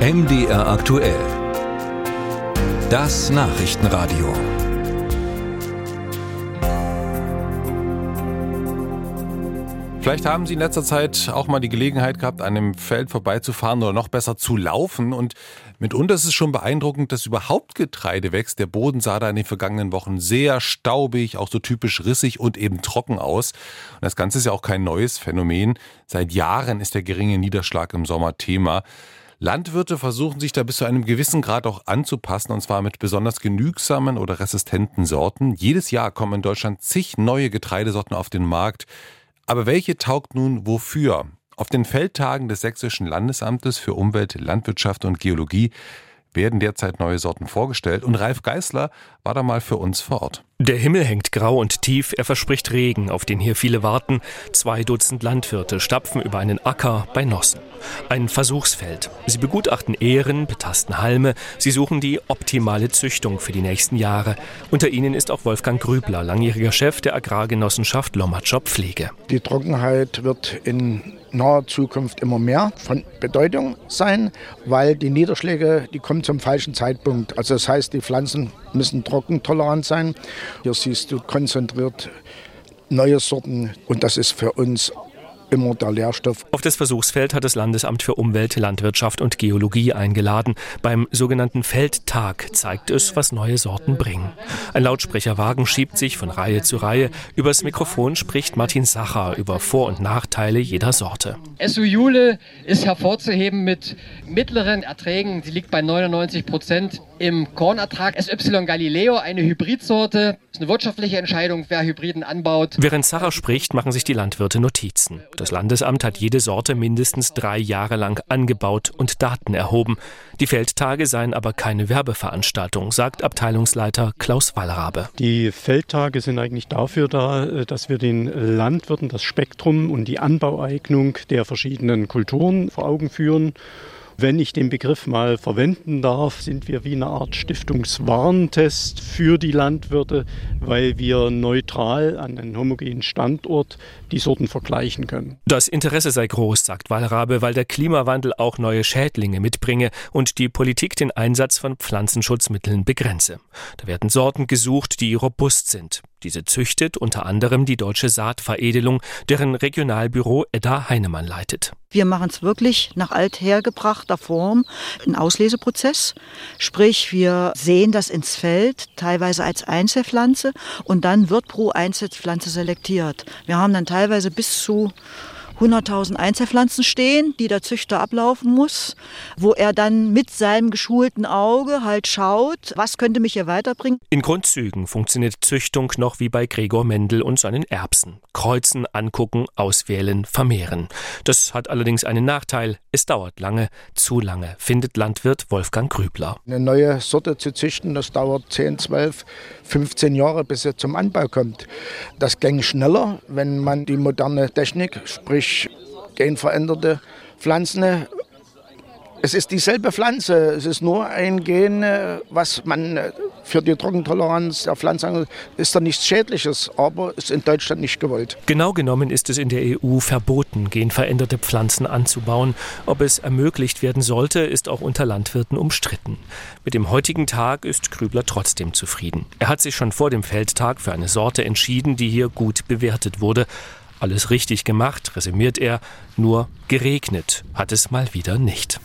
MDR aktuell. Das Nachrichtenradio. Vielleicht haben Sie in letzter Zeit auch mal die Gelegenheit gehabt, an einem Feld vorbeizufahren oder noch besser zu laufen. Und mitunter ist es schon beeindruckend, dass überhaupt Getreide wächst. Der Boden sah da in den vergangenen Wochen sehr staubig, auch so typisch rissig und eben trocken aus. Und das Ganze ist ja auch kein neues Phänomen. Seit Jahren ist der geringe Niederschlag im Sommer Thema. Landwirte versuchen sich da bis zu einem gewissen Grad auch anzupassen, und zwar mit besonders genügsamen oder resistenten Sorten. Jedes Jahr kommen in Deutschland zig neue Getreidesorten auf den Markt. Aber welche taugt nun wofür? Auf den Feldtagen des Sächsischen Landesamtes für Umwelt, Landwirtschaft und Geologie werden derzeit neue Sorten vorgestellt und Ralf Geißler war da mal für uns vor Ort. Der Himmel hängt grau und tief, er verspricht Regen, auf den hier viele warten. Zwei Dutzend Landwirte stapfen über einen Acker bei Nossen. Ein Versuchsfeld. Sie begutachten Ähren, betasten Halme, sie suchen die optimale Züchtung für die nächsten Jahre. Unter ihnen ist auch Wolfgang Grübler, langjähriger Chef der Agrargenossenschaft Lommatschop Pflege. Die Trockenheit wird in naher Zukunft immer mehr von Bedeutung sein, weil die Niederschläge, die kommen zum falschen Zeitpunkt. Also das heißt, die Pflanzen müssen trockentolerant sein. Hier siehst du konzentriert neue Sorten und das ist für uns immer der Lehrstoff. Auf das Versuchsfeld hat das Landesamt für Umwelt, Landwirtschaft und Geologie eingeladen. Beim sogenannten Feldtag zeigt es, was neue Sorten bringen. Ein Lautsprecherwagen schiebt sich von Reihe zu Reihe. Übers Mikrofon spricht Martin Sacher über Vor- und Nachteile jeder Sorte. SU Jule ist hervorzuheben mit mittleren Erträgen. Sie liegt bei 99 Prozent im Kornertrag. SY Galileo, eine Hybridsorte. Das ist eine wirtschaftliche Entscheidung, wer Hybriden anbaut. Während Sacher spricht, machen sich die Landwirte Notizen. Das Landesamt hat jede Sorte mindestens drei Jahre lang angebaut und Daten erhoben. Die Feldtage seien aber keine Werbeveranstaltung, sagt Abteilungsleiter Klaus Wallrabe. Die Feldtage sind eigentlich dafür da, äh, dass wir den Landwirten das Spektrum und die Anbaueignung der verschiedenen Kulturen vor Augen führen wenn ich den Begriff mal verwenden darf, sind wir wie eine Art Stiftungswarentest für die Landwirte, weil wir neutral an einen homogenen Standort die Sorten vergleichen können. Das Interesse sei groß, sagt Wallrabe, weil der Klimawandel auch neue Schädlinge mitbringe und die Politik den Einsatz von Pflanzenschutzmitteln begrenze. Da werden Sorten gesucht, die robust sind. Diese züchtet unter anderem die Deutsche Saatveredelung, deren Regionalbüro Edda Heinemann leitet. Wir machen es wirklich nach althergebrachter Form, ein Ausleseprozess. Sprich, wir sehen das ins Feld, teilweise als Einzelpflanze und dann wird pro Einzelpflanze selektiert. Wir haben dann teilweise bis zu 100.000 Einzelpflanzen stehen, die der Züchter ablaufen muss, wo er dann mit seinem geschulten Auge halt schaut, was könnte mich hier weiterbringen. In Grundzügen funktioniert Züchtung noch wie bei Gregor Mendel und seinen Erbsen. Kreuzen, angucken, auswählen, vermehren. Das hat allerdings einen Nachteil. Es dauert lange, zu lange, findet Landwirt Wolfgang Grübler. Eine neue Sorte zu züchten, das dauert 10, 12, 15 Jahre, bis sie zum Anbau kommt. Das ging schneller, wenn man die moderne Technik, sprich genveränderte Pflanzen. Es ist dieselbe Pflanze, es ist nur ein Gen, was man für die Trockentoleranz der Pflanze ist da nichts Schädliches, aber ist in Deutschland nicht gewollt. Genau genommen ist es in der EU verboten, genveränderte Pflanzen anzubauen. Ob es ermöglicht werden sollte, ist auch unter Landwirten umstritten. Mit dem heutigen Tag ist Krübler trotzdem zufrieden. Er hat sich schon vor dem Feldtag für eine Sorte entschieden, die hier gut bewertet wurde. Alles richtig gemacht, resümiert er, nur geregnet hat es mal wieder nicht.